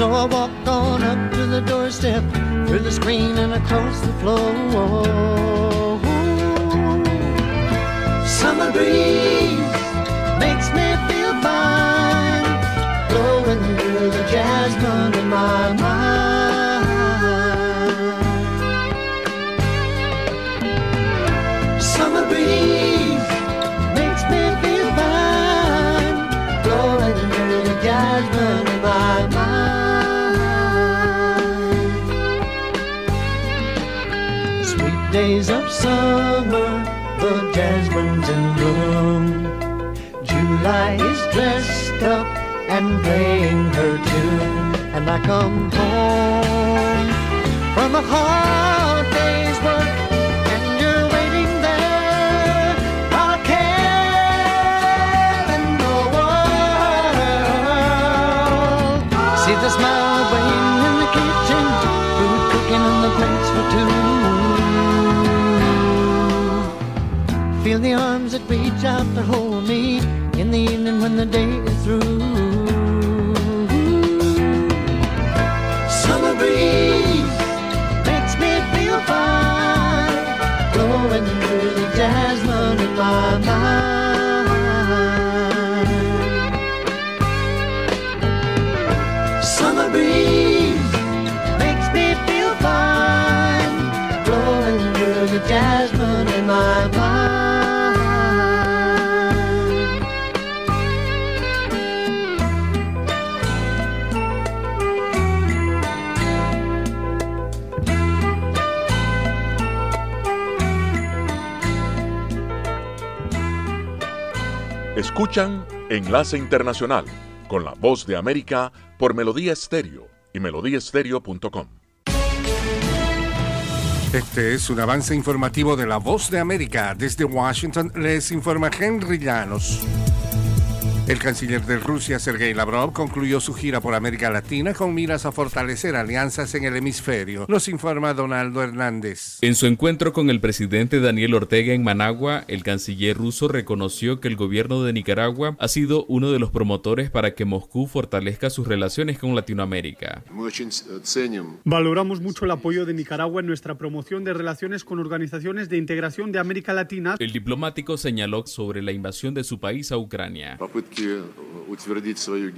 So I walk on up to the doorstep, through the screen and across the floor. Summer breeze makes me feel fine, blowing through the jasmine in my mind. Days of summer, the jasmine's in bloom. July is dressed up and playing her tune, and I come home from a hard day's work, arms that reach out to hold me in the evening when the day is through. Summer breeze makes me feel fine, blowing through the jasmine in my mind. Escuchan Enlace Internacional con la voz de América por Melodía Estéreo y melodíaestéreo.com. Este es un avance informativo de la voz de América. Desde Washington les informa Henry Llanos. El canciller de Rusia, Sergei Lavrov, concluyó su gira por América Latina con miras a fortalecer alianzas en el hemisferio. Nos informa Donaldo Hernández. En su encuentro con el presidente Daniel Ortega en Managua, el canciller ruso reconoció que el gobierno de Nicaragua ha sido uno de los promotores para que Moscú fortalezca sus relaciones con Latinoamérica. Valoramos mucho el apoyo de Nicaragua en nuestra promoción de relaciones con organizaciones de integración de América Latina. El diplomático señaló sobre la invasión de su país a Ucrania.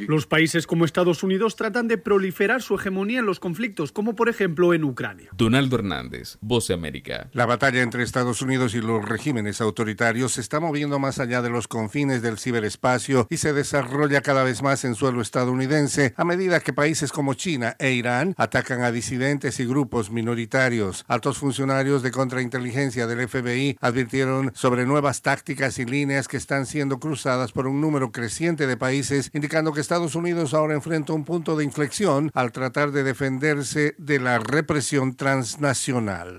Los países como Estados Unidos tratan de proliferar su hegemonía en los conflictos, como por ejemplo en Ucrania. Donaldo Hernández, Voz de América. La batalla entre Estados Unidos y los regímenes autoritarios se está moviendo más allá de los confines del ciberespacio y se desarrolla cada vez más en suelo estadounidense a medida que países como China e Irán atacan a disidentes y grupos minoritarios. Altos funcionarios de contrainteligencia del FBI advirtieron sobre nuevas tácticas y líneas que están siendo cruzadas por un número creciente de países, indicando que Estados Unidos ahora enfrenta un punto de inflexión al tratar de defenderse de la represión transnacional.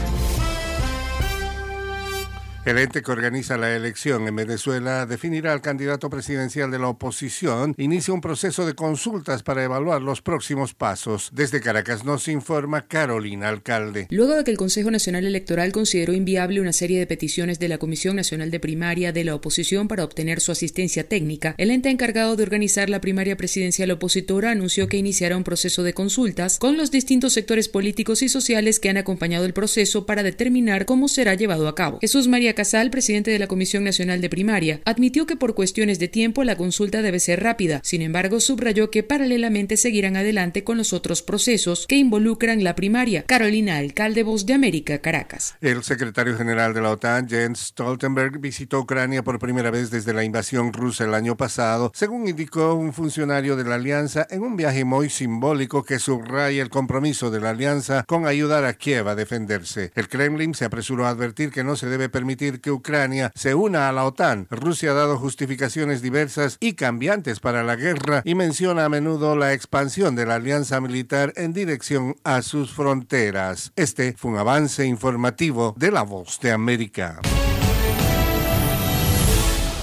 El ente que organiza la elección en Venezuela definirá al candidato presidencial de la oposición, inicia un proceso de consultas para evaluar los próximos pasos. Desde Caracas nos informa Carolina Alcalde. Luego de que el Consejo Nacional Electoral consideró inviable una serie de peticiones de la Comisión Nacional de Primaria de la oposición para obtener su asistencia técnica, el ente encargado de organizar la primaria presidencial opositora anunció que iniciará un proceso de consultas con los distintos sectores políticos y sociales que han acompañado el proceso para determinar cómo será llevado a cabo. Jesús María Casal, presidente de la Comisión Nacional de Primaria, admitió que por cuestiones de tiempo la consulta debe ser rápida. Sin embargo, subrayó que paralelamente seguirán adelante con los otros procesos que involucran la primaria. Carolina Alcalde, Voz de América, Caracas. El secretario general de la OTAN, Jens Stoltenberg, visitó Ucrania por primera vez desde la invasión rusa el año pasado, según indicó un funcionario de la alianza en un viaje muy simbólico que subraya el compromiso de la alianza con ayudar a Kiev a defenderse. El Kremlin se apresuró a advertir que no se debe permitir que Ucrania se una a la OTAN. Rusia ha dado justificaciones diversas y cambiantes para la guerra y menciona a menudo la expansión de la alianza militar en dirección a sus fronteras. Este fue un avance informativo de La Voz de América.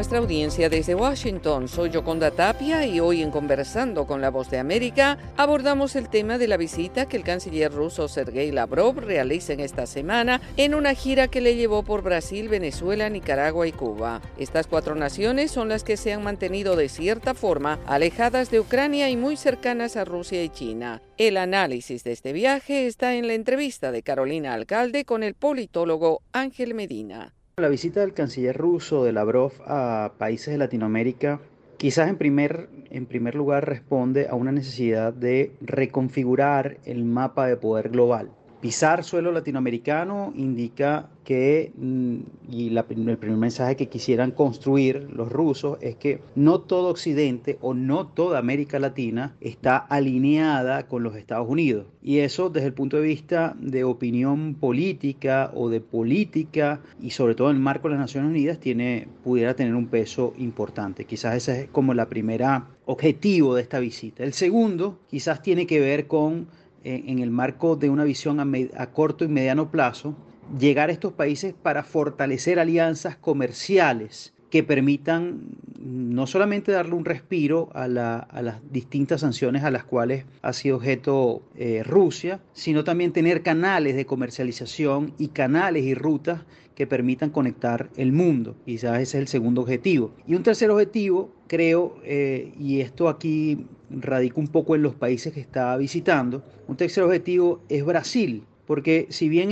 Nuestra audiencia desde Washington. Soy Yoconda Tapia y hoy en Conversando con la Voz de América abordamos el tema de la visita que el canciller ruso Sergei Lavrov realiza en esta semana en una gira que le llevó por Brasil, Venezuela, Nicaragua y Cuba. Estas cuatro naciones son las que se han mantenido de cierta forma alejadas de Ucrania y muy cercanas a Rusia y China. El análisis de este viaje está en la entrevista de Carolina Alcalde con el politólogo Ángel Medina. La visita del canciller ruso de Lavrov a países de Latinoamérica quizás en primer, en primer lugar responde a una necesidad de reconfigurar el mapa de poder global. Pisar suelo latinoamericano indica que, mm, y el primer mensaje que quisieran construir los rusos es que no todo Occidente o no toda América Latina está alineada con los Estados Unidos. Y eso desde el punto de vista de opinión política o de política y sobre todo en el marco de las Naciones Unidas tiene, pudiera tener un peso importante. Quizás ese es como la primera objetivo de esta visita. El segundo quizás tiene que ver con en el marco de una visión a, corto y mediano plazo, llegar a estos países para fortalecer alianzas comerciales que permitan no solamente darle un respiro a, las distintas sanciones a las cuales ha sido objeto eh, Rusia, sino también tener canales de comercialización y canales y rutas que permitan conectar el mundo. Quizás ese es el segundo objetivo. Y un tercer objetivo, creo, eh, y esto aquí radica un poco en los países que está visitando, un tercer objetivo es Brasil porque si bien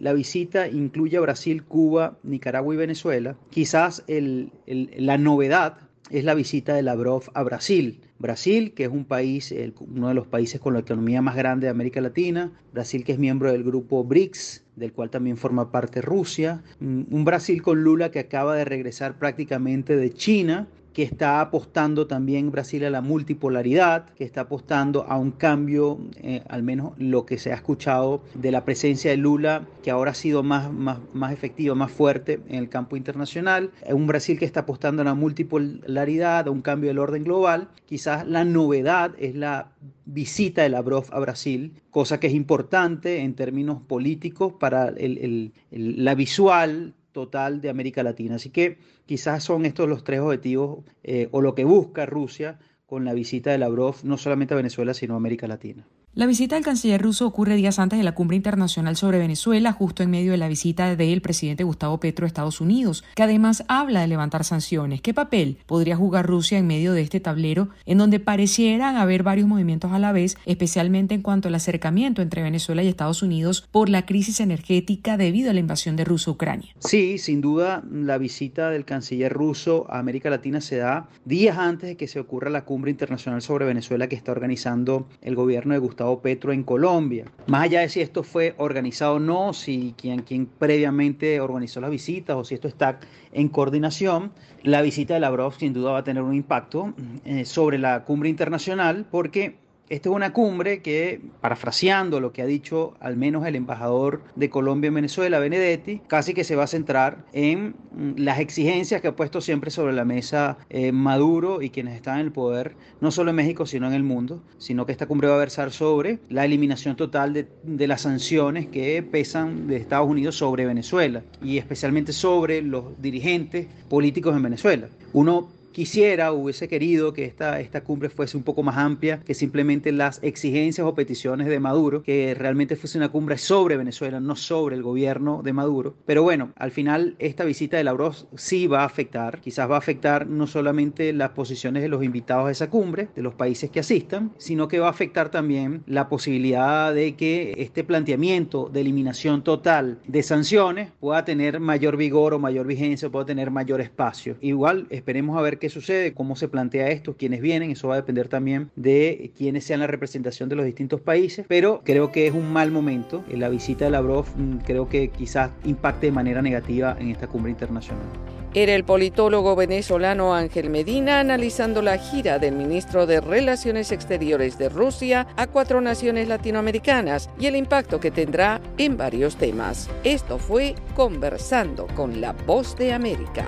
la visita incluye a Brasil, Cuba, Nicaragua y Venezuela, quizás la novedad es la visita de Lavrov a Brasil. Brasil, que es un país, uno de los países con la economía más grande de América Latina, Brasil que es miembro del grupo BRICS, del cual también forma parte Rusia, un Brasil con Lula que acaba de regresar prácticamente de China que está apostando también Brasil a la multipolaridad, que está apostando a un cambio, eh, al menos lo que se ha escuchado de la presencia de Lula, que ahora ha sido más, más, más efectiva, más fuerte en el campo internacional. Un Brasil que está apostando a la multipolaridad, a un cambio del orden global. Quizás la novedad es la visita de Lavrov a Brasil, cosa que es importante en términos políticos para el, la visual total de América Latina. Así que quizás son estos los tres objetivos eh, o lo que busca Rusia con la visita de Lavrov no solamente a Venezuela, sino a América Latina. La visita del canciller ruso ocurre días antes de la cumbre internacional sobre Venezuela, justo en medio de la visita del presidente Gustavo Petro a Estados Unidos, que además habla de levantar sanciones. ¿Qué papel podría jugar Rusia en medio de este tablero en donde parecieran haber varios movimientos a la vez, especialmente en cuanto al acercamiento entre Venezuela y Estados Unidos por la crisis energética debido a la invasión de Rusia a Ucrania? Sí, sin duda la visita del canciller ruso a América Latina se da días antes de que se ocurra la cumbre internacional sobre Venezuela que está organizando el gobierno de Gustavo Petro en Colombia. Más allá de si esto fue organizado o no, si quien, previamente organizó las visitas o si esto está en coordinación, la visita de Lavrov sin duda va a tener un impacto eh, sobre la cumbre internacional porque esta es una cumbre que, parafraseando lo que ha dicho al menos el embajador de Colombia en Venezuela, Benedetti, casi que se va a centrar en mm, las exigencias que ha puesto siempre sobre la mesa eh, Maduro y quienes están en el poder, no solo en México, sino en el mundo, sino que esta cumbre va a versar sobre la eliminación total de, de las sanciones que pesan de Estados Unidos sobre Venezuela y especialmente sobre los dirigentes políticos en Venezuela. Uno quisiera, hubiese querido que esta, esta cumbre fuese un poco más amplia que simplemente las exigencias o peticiones de Maduro, que realmente fuese una cumbre sobre Venezuela, no sobre el gobierno de Maduro. Pero bueno, al final esta visita de Lavrov sí va a afectar, quizás va a afectar no solamente las posiciones de los invitados a esa cumbre, de los países que asistan, sino que va a afectar también la posibilidad de que este planteamiento de eliminación total de sanciones pueda tener mayor vigor o mayor vigencia, pueda tener mayor espacio. Igual esperemos a ver qué sucede, cómo se plantea esto, quiénes vienen, eso va a depender también de quiénes sean la representación de los distintos países, pero creo que es un mal momento. La visita de Lavrov mm, creo que quizás impacte de manera negativa en esta cumbre internacional. Era el politólogo venezolano Ángel Medina analizando la gira del ministro de Relaciones Exteriores de Rusia a cuatro naciones latinoamericanas y el impacto que tendrá en varios temas. Esto fue Conversando con la Voz de América.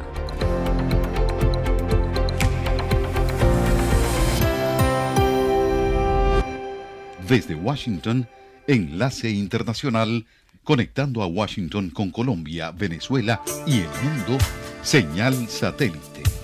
Desde Washington, enlace internacional conectando a Washington con Colombia, Venezuela y el mundo Señal satélite.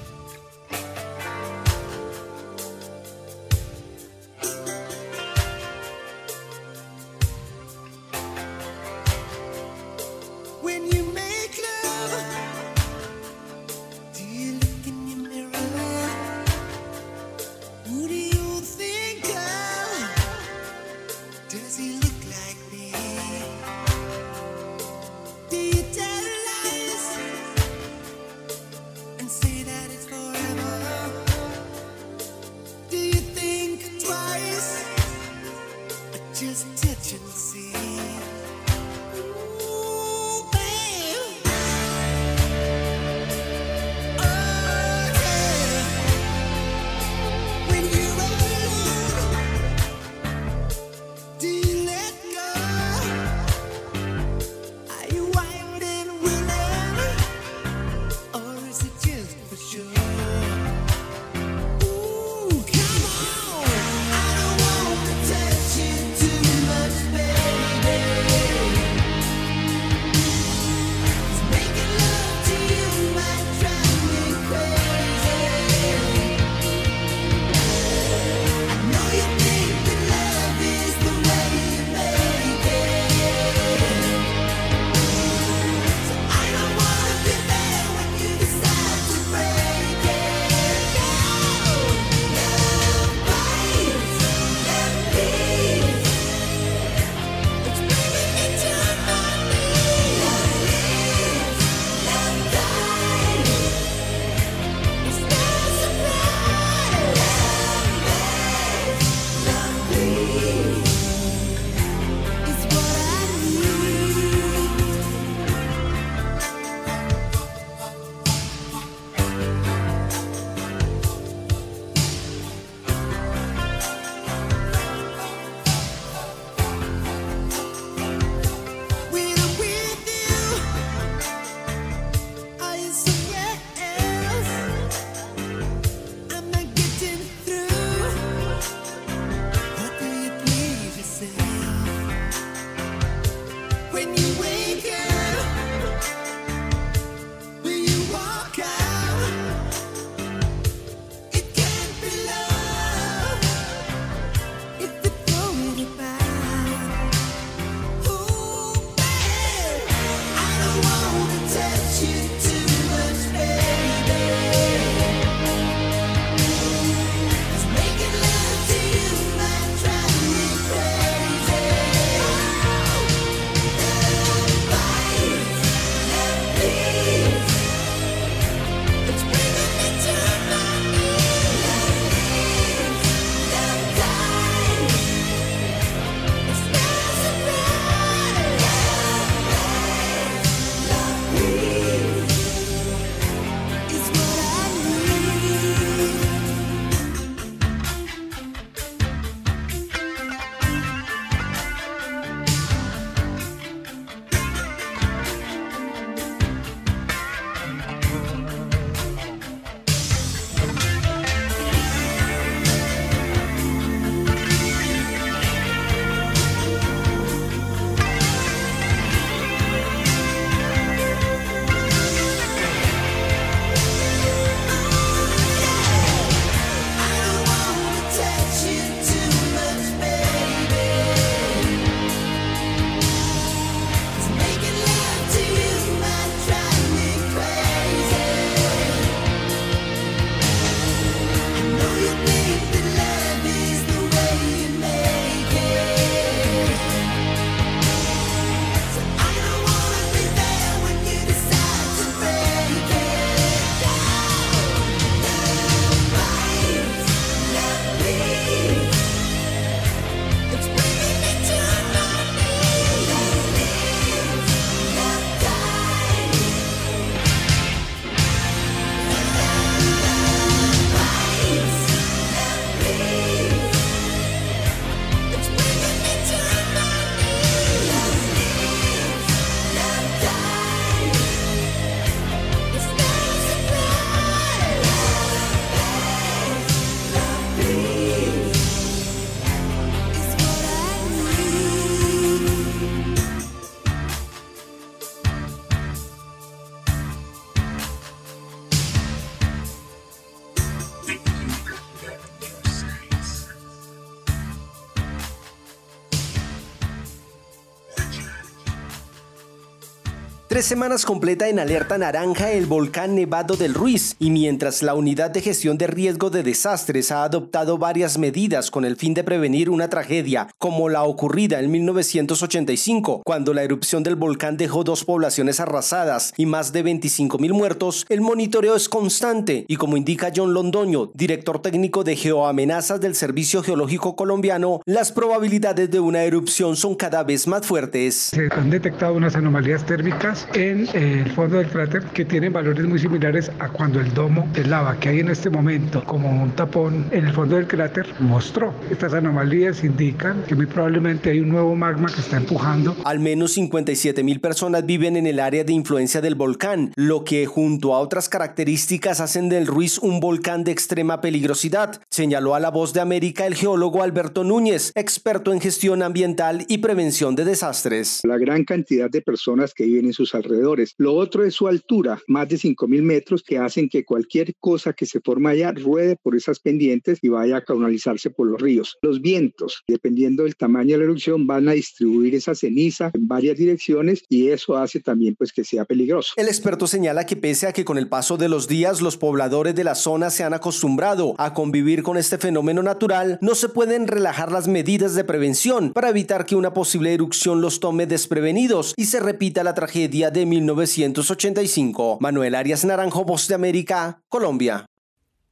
Tres semanas completa en alerta naranja el volcán Nevado del Ruiz y mientras la unidad de gestión de riesgo de desastres ha adoptado varias medidas con el fin de prevenir una tragedia como la ocurrida en 1985 cuando la erupción del volcán dejó dos poblaciones arrasadas y más de 25 mil muertos, el monitoreo es constante y como indica John Londoño, director técnico de geoamenazas del Servicio Geológico Colombiano, las probabilidades de una erupción son cada vez más fuertes. Se han detectado unas anomalías térmicas en eh, el fondo del cráter que tienen valores muy similares a cuando el domo de lava que hay en este momento como un tapón en el fondo del cráter mostró. Estas anomalías indican que muy probablemente hay un nuevo magma que está empujando. Al menos 57 mil personas viven en el área de influencia del volcán, lo que junto a otras características hacen del Ruiz un volcán de extrema peligrosidad, señaló a la voz de América el geólogo Alberto Núñez, experto en gestión ambiental y prevención de desastres. La gran cantidad de personas que viven en sus alrededores. Lo otro es su altura, más de 5.000 metros, que hacen que cualquier cosa que se forma allá ruede por esas pendientes y vaya a canalizarse por los ríos. Los vientos, dependiendo del tamaño de la erupción, van a distribuir esa ceniza en varias direcciones y eso hace también pues que sea peligroso. El experto señala que pese a que con el paso de los días los pobladores de la zona se han acostumbrado a convivir con este fenómeno natural, no se pueden relajar las medidas de prevención para evitar que una posible erupción los tome desprevenidos y se repita la tragedia de 1985. Manuel Arias Naranjo, Voz de América, Colombia.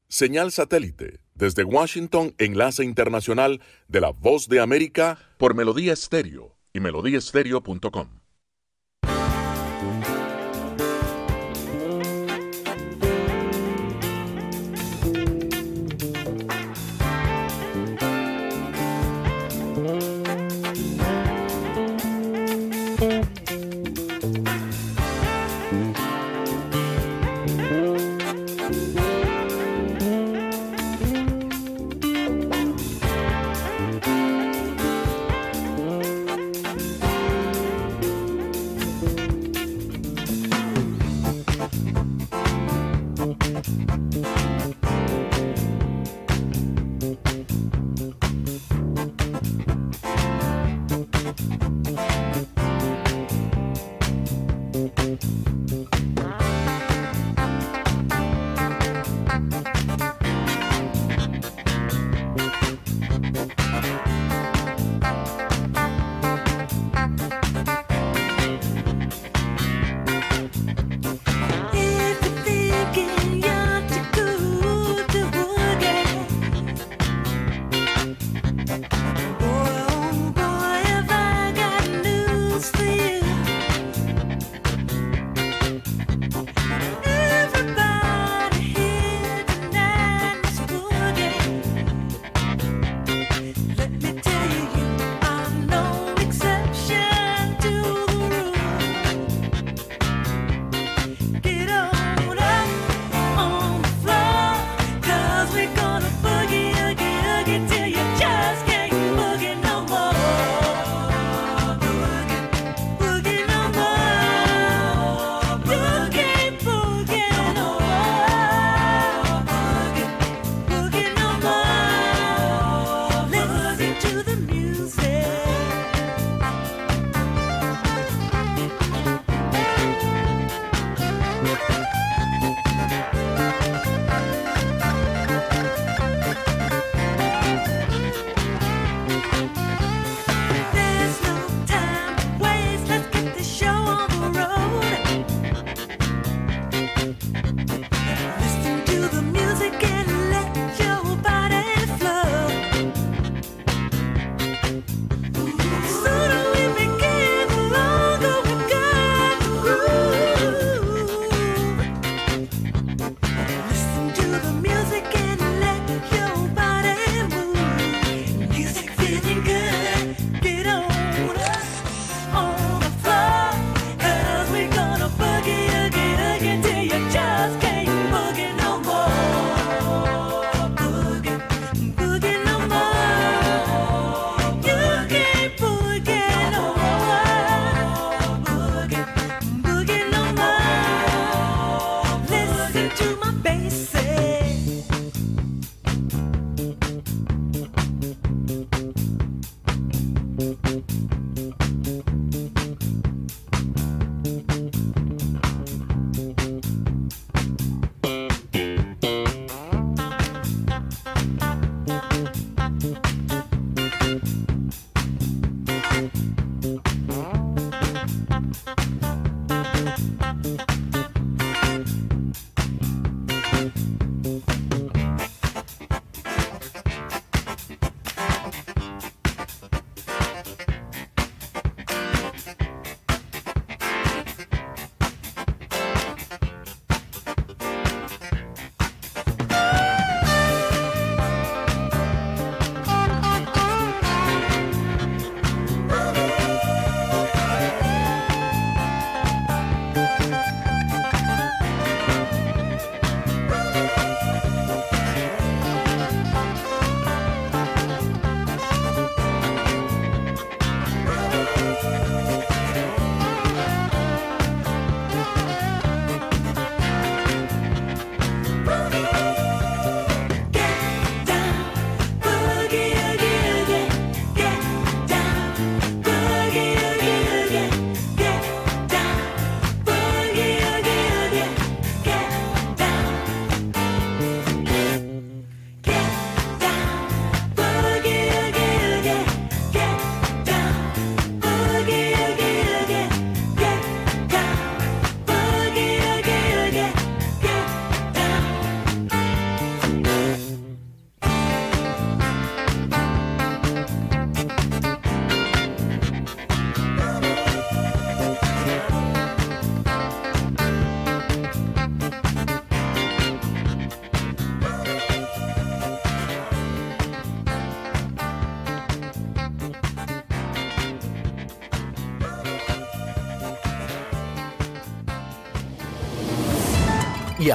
Señal satélite desde Washington, enlace internacional de la Voz de América por Melodía Estéreo y melodíaestéreo.com.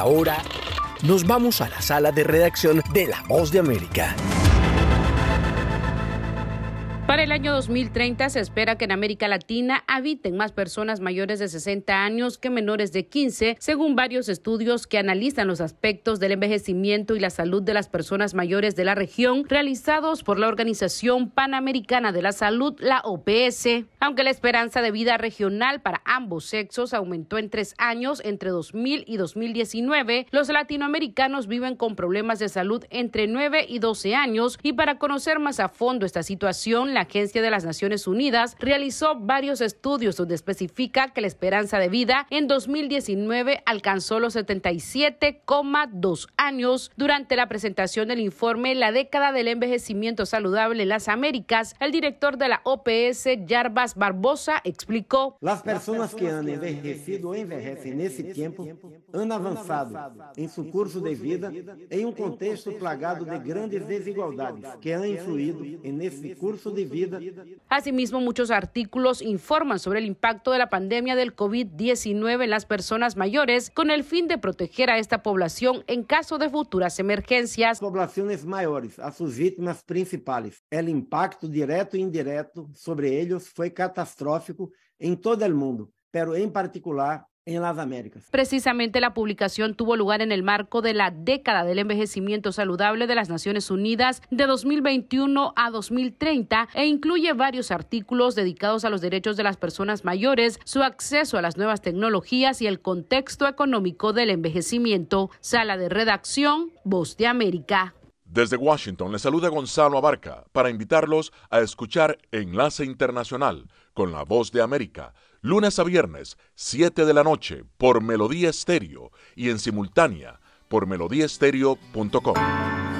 ahora nos vamos a la sala de redacción de La Voz de América. Para el año 2030 se espera que en América Latina habiten más personas mayores de 60 años que menores de 15, según varios estudios que analizan los aspectos del envejecimiento y la salud de las personas mayores de la región realizados por la Organización Panamericana de la Salud, la OPS. Aunque la esperanza de vida regional para ambos sexos aumentó en tres años entre 2000 y 2019, los latinoamericanos viven con problemas de salud entre 9 y 12 años y para conocer más a fondo esta situación, la Agencia de las Naciones Unidas realizó varios estudios donde especifica que la esperanza de vida en 2019 alcanzó los 77,2 años. Durante la presentación del informe La década del envejecimiento saludable en las Américas, el director de la OPS, Jarbas Barbosa, explicó: Las personas que han envejecido o envejecen en ese tiempo han avanzado en su curso de vida en un contexto plagado de grandes desigualdades que han influido en ese curso de vida. Asimismo, muchos artículos informan sobre el impacto de la pandemia del COVID-19 en las personas mayores con el fin de proteger a esta población en caso de futuras emergencias. Poblaciones mayores, a sus víctimas principales. El impacto directo e indirecto sobre ellos fue catastrófico en todo el mundo, pero en particular en las Américas. Precisamente la publicación tuvo lugar en el marco de la década del envejecimiento saludable de las Naciones Unidas de 2021 a 2030 e incluye varios artículos dedicados a los derechos de las personas mayores, su acceso a las nuevas tecnologías y el contexto económico del envejecimiento. Sala de redacción, Voz de América. Desde Washington le saluda Gonzalo Abarca para invitarlos a escuchar Enlace Internacional con la Voz de América lunes a viernes, 7 de la noche, por Melodía Estéreo y en simultánea por melodíaestéreo.com.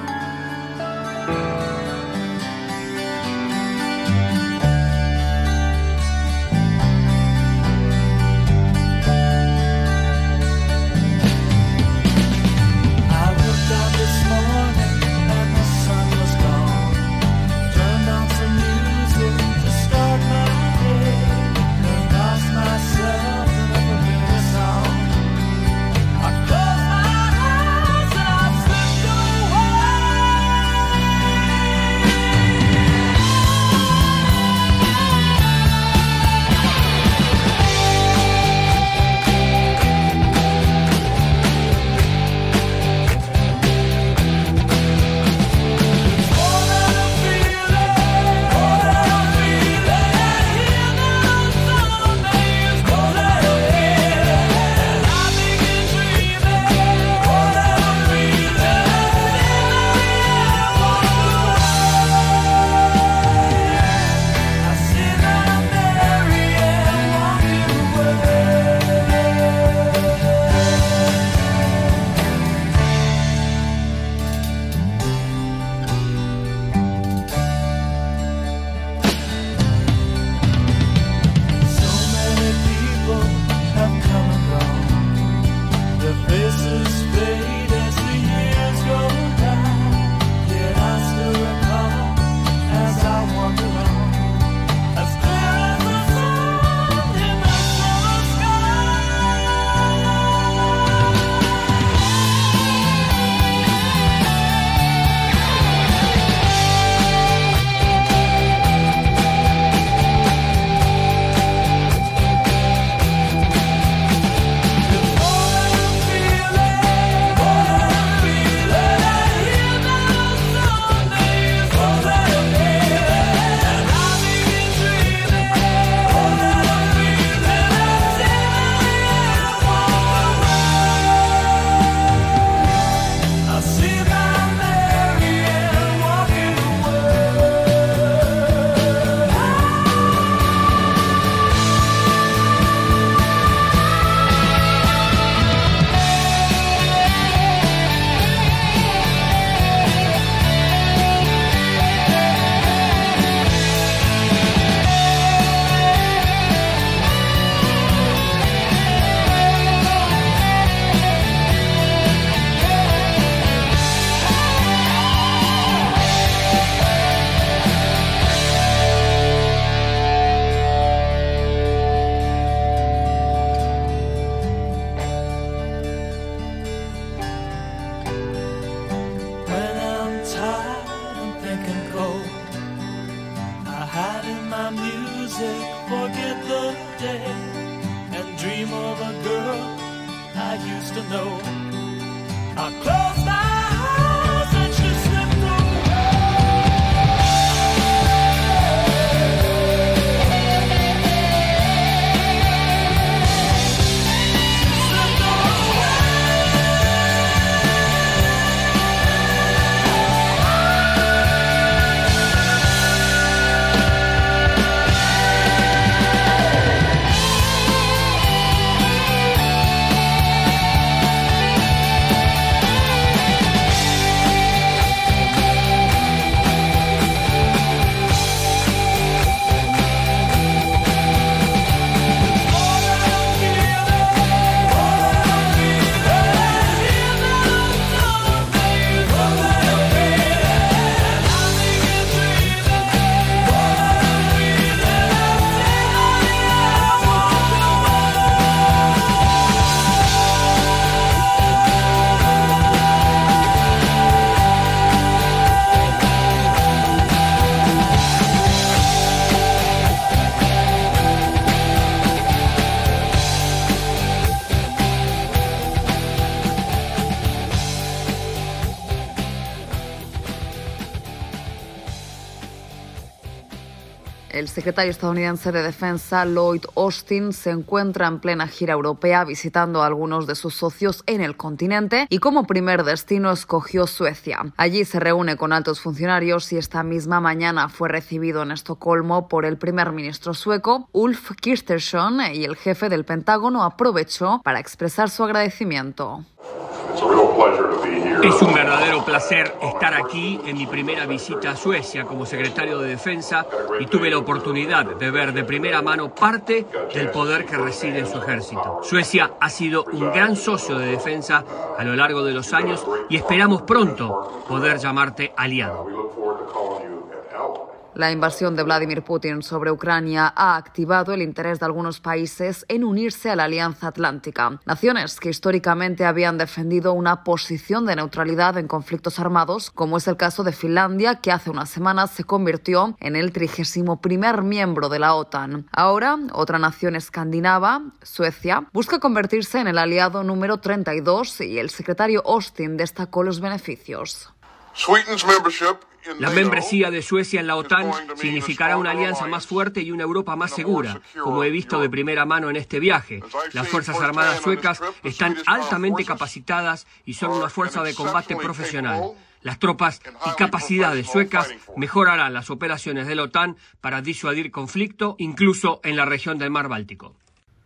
secretario estadounidense de Defensa, Lloyd Austin, se encuentra en plena gira europea visitando a algunos de sus socios en el continente y como primer destino escogió Suecia. Allí se reúne con altos funcionarios y esta misma mañana fue recibido en Estocolmo por el primer ministro sueco, Ulf Kristersson, y el jefe del Pentágono aprovechó para expresar su agradecimiento. Es un verdadero placer estar aquí en mi primera visita a Suecia como secretario de Defensa y tuve la oportunidad de ver de primera mano parte del poder que reside en su ejército. Suecia ha sido un gran socio de defensa a lo largo de los años y esperamos pronto poder llamarte aliado. La invasión de Vladimir Putin sobre Ucrania ha activado el interés de algunos países en unirse a la Alianza Atlántica. Naciones que históricamente habían defendido una posición de neutralidad en conflictos armados, como es el caso de Finlandia, que hace unas semanas se convirtió en el trigésimo primer miembro de la OTAN. Ahora, otra nación escandinava, Suecia, busca convertirse en el aliado número 32 y el secretario Austin destacó los beneficios. La membresía de Suecia en la OTAN significará una alianza más fuerte y una Europa más segura, como he visto de primera mano en este viaje. Las Fuerzas Armadas suecas están altamente capacitadas y son una fuerza de combate profesional. Las tropas y capacidades suecas mejorarán las operaciones de la OTAN para disuadir conflicto, incluso en la región del Mar Báltico.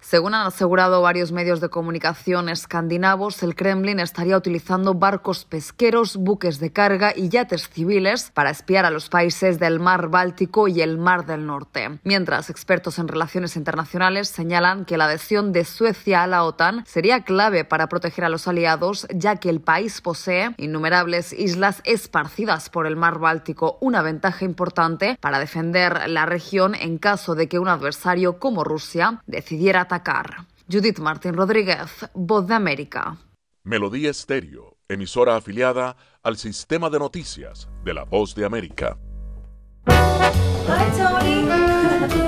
Según han asegurado varios medios de comunicación escandinavos, el Kremlin estaría utilizando barcos pesqueros, buques de carga y yates civiles para espiar a los países del Mar Báltico y el Mar del Norte. Mientras expertos en relaciones internacionales señalan que la adhesión de Suecia a la OTAN sería clave para proteger a los aliados, ya que el país posee innumerables islas esparcidas por el Mar Báltico, una ventaja importante para defender la región en caso de que un adversario como Rusia decidiera atacar Judith Martín Rodríguez, Voz de América. Melodía Estéreo, emisora afiliada al sistema de noticias de la Voz de América. Hi, Tony.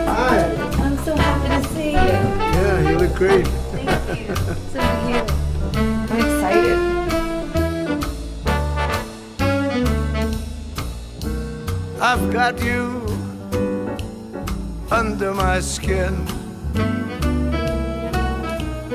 Hi. I'm so happy to see you. Yeah, you look great. Thank you. So cute. I'm excited. I've got you under my skin.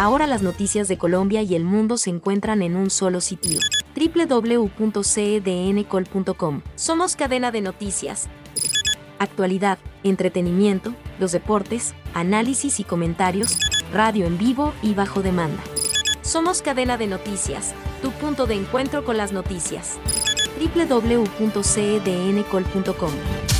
Ahora las noticias de Colombia y el mundo se encuentran en un solo sitio. www.cdncol.com. Somos cadena de noticias. Actualidad, entretenimiento, los deportes, análisis y comentarios, radio en vivo y bajo demanda. Somos cadena de noticias, tu punto de encuentro con las noticias. www.cdncol.com.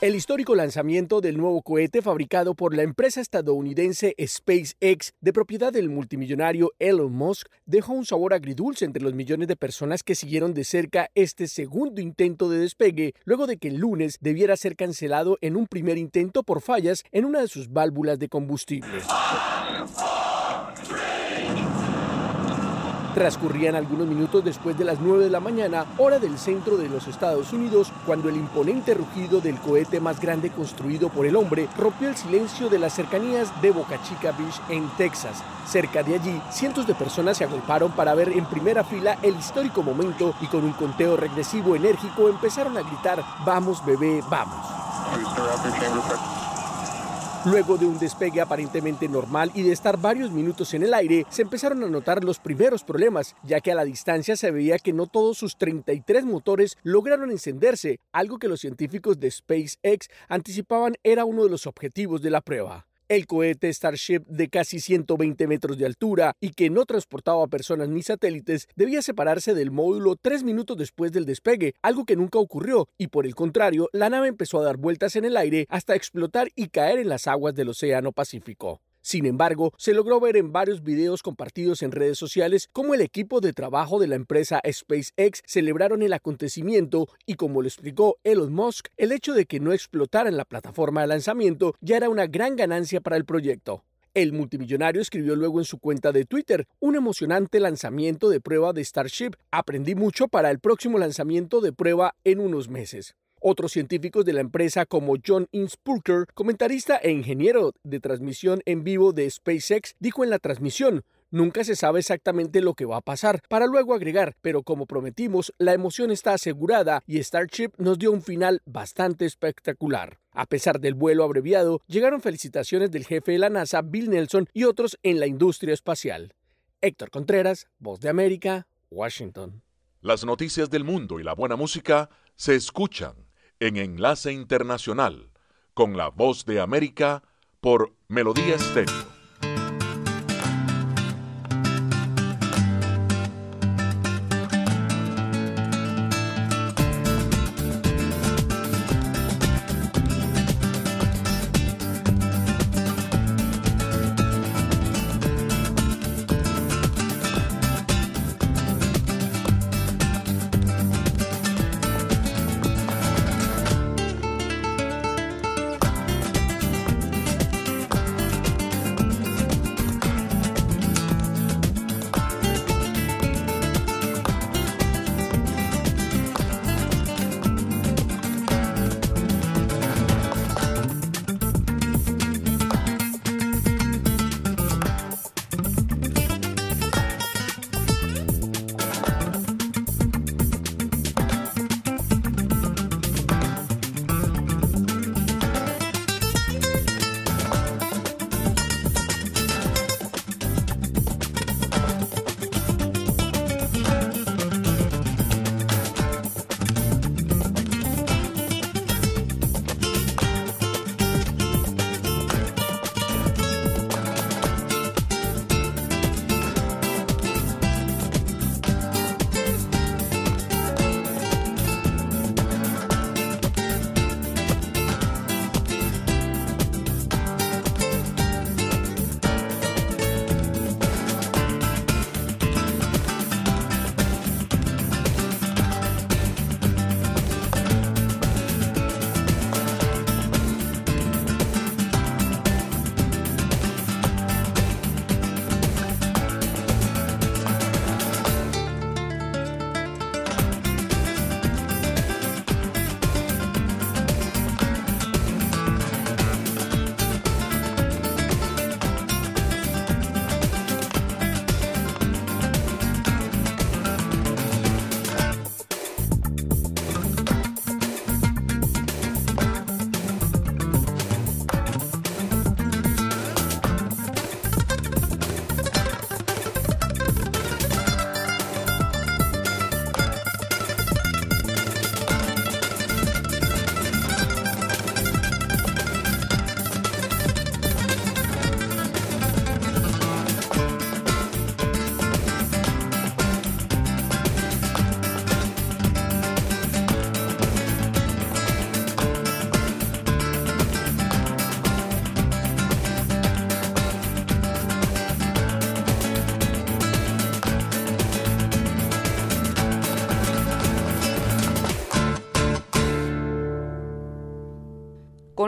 El histórico lanzamiento del nuevo cohete fabricado por la empresa estadounidense SpaceX, de propiedad del multimillonario Elon Musk, dejó un sabor agridulce entre los millones de personas que siguieron de cerca este segundo intento de despegue, luego de que el lunes debiera ser cancelado en un primer intento por fallas en una de sus válvulas de combustible. Transcurrían algunos minutos después de las 9 de la mañana, hora del centro de los Estados Unidos, cuando el imponente rugido del cohete más grande construido por el hombre rompió el silencio de las cercanías de Boca Chica Beach en Texas. Cerca de allí, cientos de personas se agolparon para ver en primera fila el histórico momento y con un conteo regresivo enérgico empezaron a gritar, vamos bebé, vamos. Luego de un despegue aparentemente normal y de estar varios minutos en el aire, se empezaron a notar los primeros problemas, ya que a la distancia se veía que no todos sus 33 motores lograron encenderse, algo que los científicos de SpaceX anticipaban era uno de los objetivos de la prueba. El cohete Starship de casi 120 metros de altura y que no transportaba personas ni satélites debía separarse del módulo tres minutos después del despegue, algo que nunca ocurrió, y por el contrario, la nave empezó a dar vueltas en el aire hasta explotar y caer en las aguas del Océano Pacífico. Sin embargo, se logró ver en varios videos compartidos en redes sociales cómo el equipo de trabajo de la empresa SpaceX celebraron el acontecimiento y como lo explicó Elon Musk, el hecho de que no explotara en la plataforma de lanzamiento ya era una gran ganancia para el proyecto. El multimillonario escribió luego en su cuenta de Twitter, un emocionante lanzamiento de prueba de Starship. Aprendí mucho para el próximo lanzamiento de prueba en unos meses. Otros científicos de la empresa como John Inspurker, comentarista e ingeniero de transmisión en vivo de SpaceX, dijo en la transmisión, Nunca se sabe exactamente lo que va a pasar, para luego agregar, pero como prometimos, la emoción está asegurada y Starship nos dio un final bastante espectacular. A pesar del vuelo abreviado, llegaron felicitaciones del jefe de la NASA, Bill Nelson, y otros en la industria espacial. Héctor Contreras, Voz de América, Washington. Las noticias del mundo y la buena música se escuchan en Enlace Internacional con la Voz de América por Melodía Estéreo.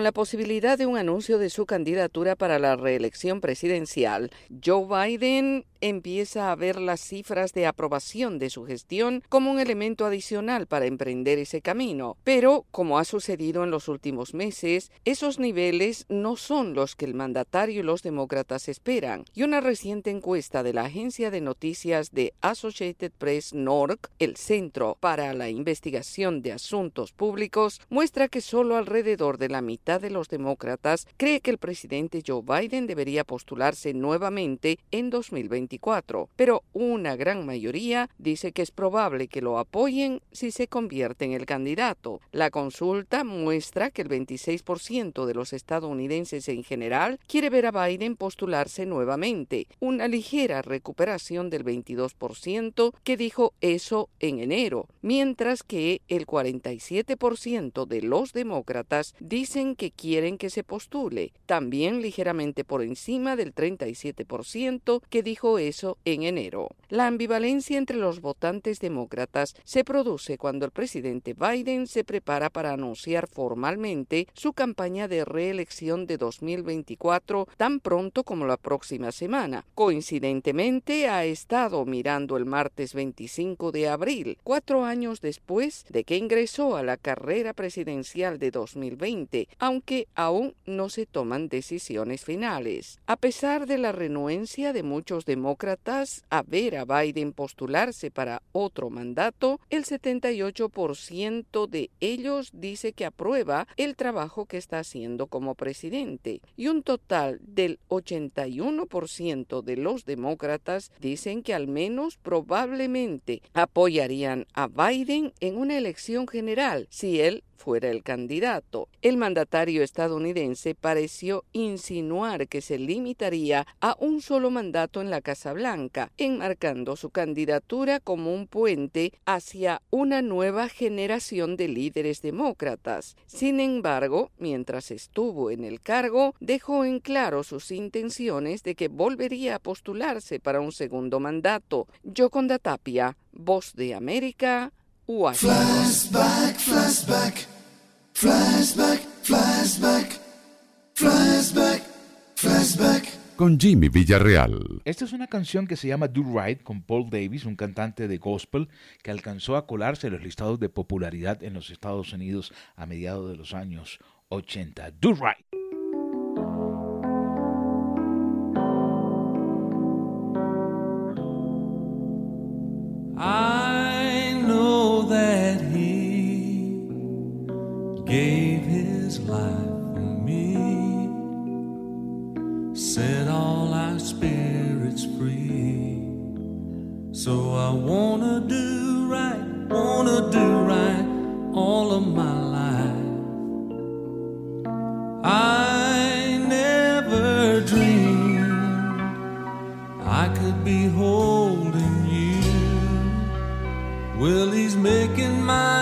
Con la posibilidad de un anuncio de su candidatura para la reelección presidencial, Joe Biden empieza a ver las cifras de aprobación de su gestión como un elemento adicional para emprender ese camino. Pero, como ha sucedido en los últimos meses, esos niveles no son los que el mandatario y los demócratas esperan. Y una reciente encuesta de la agencia de noticias de Associated Press NORC, el Centro para la Investigación de Asuntos Públicos, muestra que solo alrededor de la mitad de los demócratas cree que el presidente Joe Biden debería postularse nuevamente en 2020 pero una gran mayoría dice que es probable que lo apoyen si se convierte en el candidato. La consulta muestra que el 26% de los estadounidenses en general quiere ver a Biden postularse nuevamente, una ligera recuperación del 22% que dijo eso en enero, mientras que el 47% de los demócratas dicen que quieren que se postule, también ligeramente por encima del 37% que dijo eso en enero. La ambivalencia entre los votantes demócratas se produce cuando el presidente Biden se prepara para anunciar formalmente su campaña de reelección de 2024 tan pronto como la próxima semana. Coincidentemente, ha estado mirando el martes 25 de abril, cuatro años después de que ingresó a la carrera presidencial de 2020, aunque aún no se toman decisiones finales. A pesar de la renuencia de muchos demócratas a ver a Biden postularse para otro mandato, el 78% de ellos dice que aprueba el trabajo que está haciendo como presidente y un total del 81% de los demócratas dicen que al menos probablemente apoyarían a Biden en una elección general si él fuera el candidato. El mandatario estadounidense pareció insinuar que se limitaría a un solo mandato en la Casa Blanca, enmarcando su candidatura como un puente hacia una nueva generación de líderes demócratas. Sin embargo, mientras estuvo en el cargo, dejó en claro sus intenciones de que volvería a postularse para un segundo mandato. Yoconda Tapia, Voz de América, Flashback, flashback, flashback, flashback, flashback, flashback. Con Jimmy Villarreal. Esta es una canción que se llama Do Right con Paul Davis, un cantante de gospel que alcanzó a colarse en los listados de popularidad en los Estados Unidos a mediados de los años 80. Do Right. Gave his life for me, set all our spirits free. So I wanna do right, wanna do right all of my life. I never dreamed I could be holding you. Well, he's making my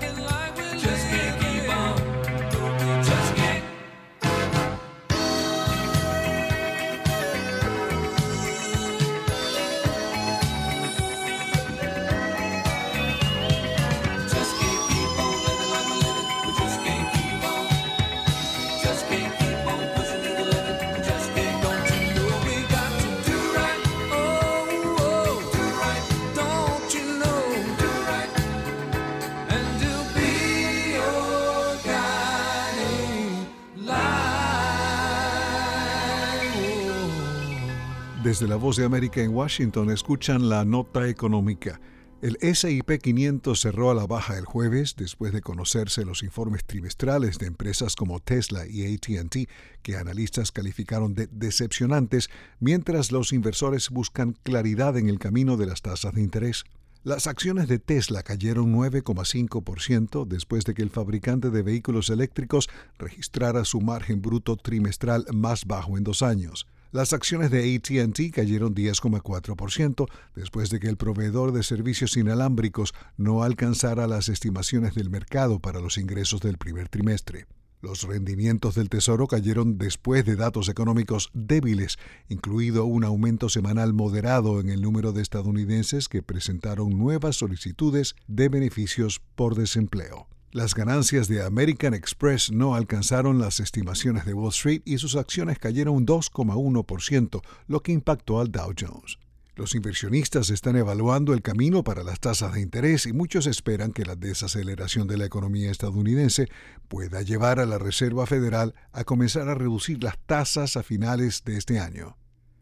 Desde la Voz de América en Washington escuchan la nota económica. El SIP 500 cerró a la baja el jueves después de conocerse los informes trimestrales de empresas como Tesla y ATT, que analistas calificaron de decepcionantes, mientras los inversores buscan claridad en el camino de las tasas de interés. Las acciones de Tesla cayeron 9,5% después de que el fabricante de vehículos eléctricos registrara su margen bruto trimestral más bajo en dos años. Las acciones de ATT cayeron 10,4% después de que el proveedor de servicios inalámbricos no alcanzara las estimaciones del mercado para los ingresos del primer trimestre. Los rendimientos del Tesoro cayeron después de datos económicos débiles, incluido un aumento semanal moderado en el número de estadounidenses que presentaron nuevas solicitudes de beneficios por desempleo. Las ganancias de American Express no alcanzaron las estimaciones de Wall Street y sus acciones cayeron 2,1%, lo que impactó al Dow Jones. Los inversionistas están evaluando el camino para las tasas de interés y muchos esperan que la desaceleración de la economía estadounidense pueda llevar a la Reserva Federal a comenzar a reducir las tasas a finales de este año.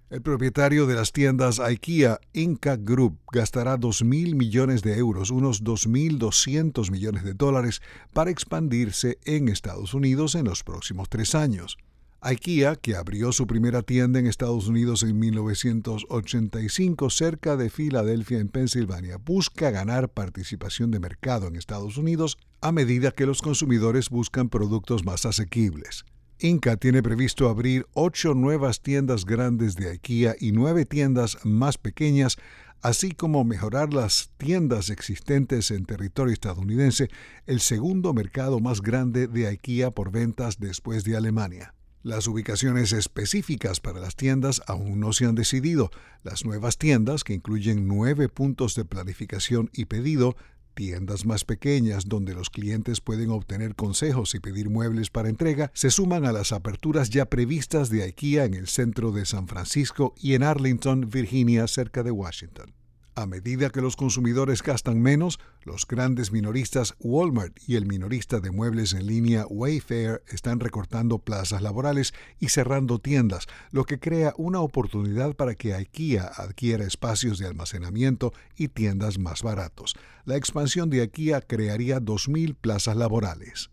El propietario de las tiendas IKEA, Inca Group, gastará 2.000 millones de euros, unos 2.200 millones de dólares, para expandirse en Estados Unidos en los próximos tres años. IKEA, que abrió su primera tienda en Estados Unidos en 1985 cerca de Filadelfia, en Pensilvania, busca ganar participación de mercado en Estados Unidos a medida que los consumidores buscan productos más asequibles. Inca tiene previsto abrir ocho nuevas tiendas grandes de IKEA y nueve tiendas más pequeñas, así como mejorar las tiendas existentes en territorio estadounidense, el segundo mercado más grande de IKEA por ventas después de Alemania. Las ubicaciones específicas para las tiendas aún no se han decidido. Las nuevas tiendas, que incluyen nueve puntos de planificación y pedido, tiendas más pequeñas donde los clientes pueden obtener consejos y pedir muebles para entrega, se suman a las aperturas ya previstas de IKEA en el centro de San Francisco y en Arlington, Virginia, cerca de Washington. A medida que los consumidores gastan menos, los grandes minoristas Walmart y el minorista de muebles en línea Wayfair están recortando plazas laborales y cerrando tiendas, lo que crea una oportunidad para que IKEA adquiera espacios de almacenamiento y tiendas más baratos. La expansión de IKEA crearía 2.000 plazas laborales.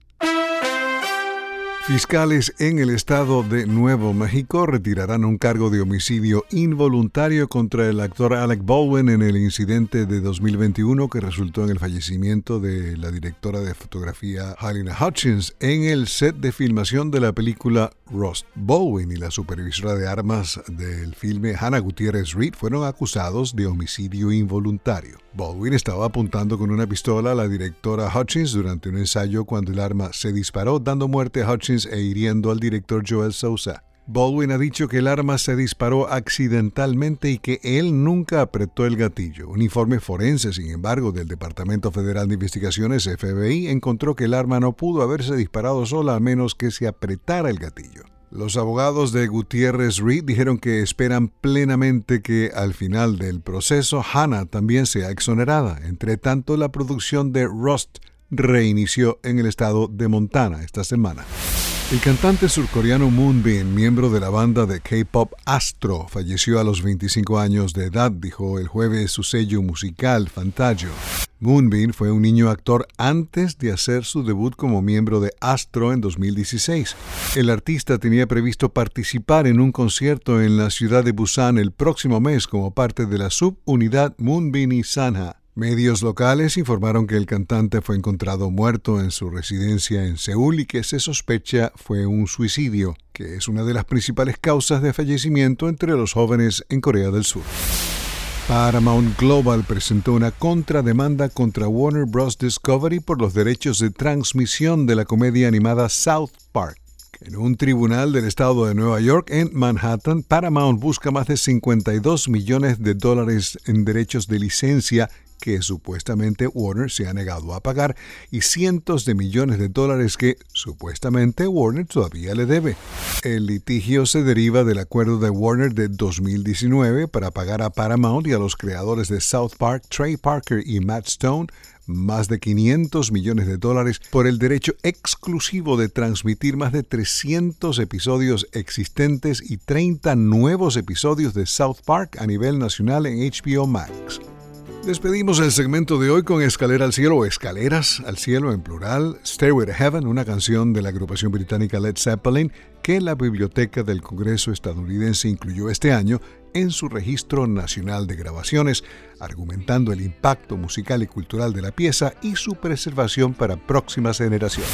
Fiscales en el estado de Nuevo México retirarán un cargo de homicidio involuntario contra el actor Alec Baldwin en el incidente de 2021 que resultó en el fallecimiento de la directora de fotografía Halina Hutchins en el set de filmación de la película Rust. Baldwin y la supervisora de armas del filme Hannah Gutiérrez Reed fueron acusados de homicidio involuntario. Baldwin estaba apuntando con una pistola a la directora Hutchins durante un ensayo cuando el arma se disparó, dando muerte a Hutchins e hiriendo al director Joel Sousa. Baldwin ha dicho que el arma se disparó accidentalmente y que él nunca apretó el gatillo. Un informe forense, sin embargo, del Departamento Federal de Investigaciones FBI encontró que el arma no pudo haberse disparado sola a menos que se apretara el gatillo. Los abogados de Gutiérrez Reed dijeron que esperan plenamente que al final del proceso Hannah también sea exonerada. Entre tanto, la producción de Rust reinició en el estado de Montana esta semana. El cantante surcoreano Moonbin, miembro de la banda de K-pop Astro, falleció a los 25 años de edad, dijo el jueves su sello musical Fantagio. Moonbeam fue un niño actor antes de hacer su debut como miembro de Astro en 2016. El artista tenía previsto participar en un concierto en la ciudad de Busan el próximo mes como parte de la subunidad Moonbeam y Sanha. Medios locales informaron que el cantante fue encontrado muerto en su residencia en Seúl y que se sospecha fue un suicidio, que es una de las principales causas de fallecimiento entre los jóvenes en Corea del Sur. Paramount Global presentó una contrademanda contra Warner Bros. Discovery por los derechos de transmisión de la comedia animada South Park. En un tribunal del estado de Nueva York en Manhattan, Paramount busca más de 52 millones de dólares en derechos de licencia que supuestamente Warner se ha negado a pagar y cientos de millones de dólares que supuestamente Warner todavía le debe. El litigio se deriva del acuerdo de Warner de 2019 para pagar a Paramount y a los creadores de South Park, Trey Parker y Matt Stone, más de 500 millones de dólares por el derecho exclusivo de transmitir más de 300 episodios existentes y 30 nuevos episodios de South Park a nivel nacional en HBO Max. Despedimos el segmento de hoy con Escalera al Cielo o Escaleras al Cielo en plural, Stairway to Heaven, una canción de la agrupación británica Led Zeppelin que la Biblioteca del Congreso estadounidense incluyó este año en su registro nacional de grabaciones, argumentando el impacto musical y cultural de la pieza y su preservación para próximas generaciones.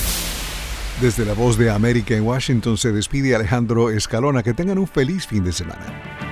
Desde la voz de América en Washington se despide Alejandro Escalona. Que tengan un feliz fin de semana.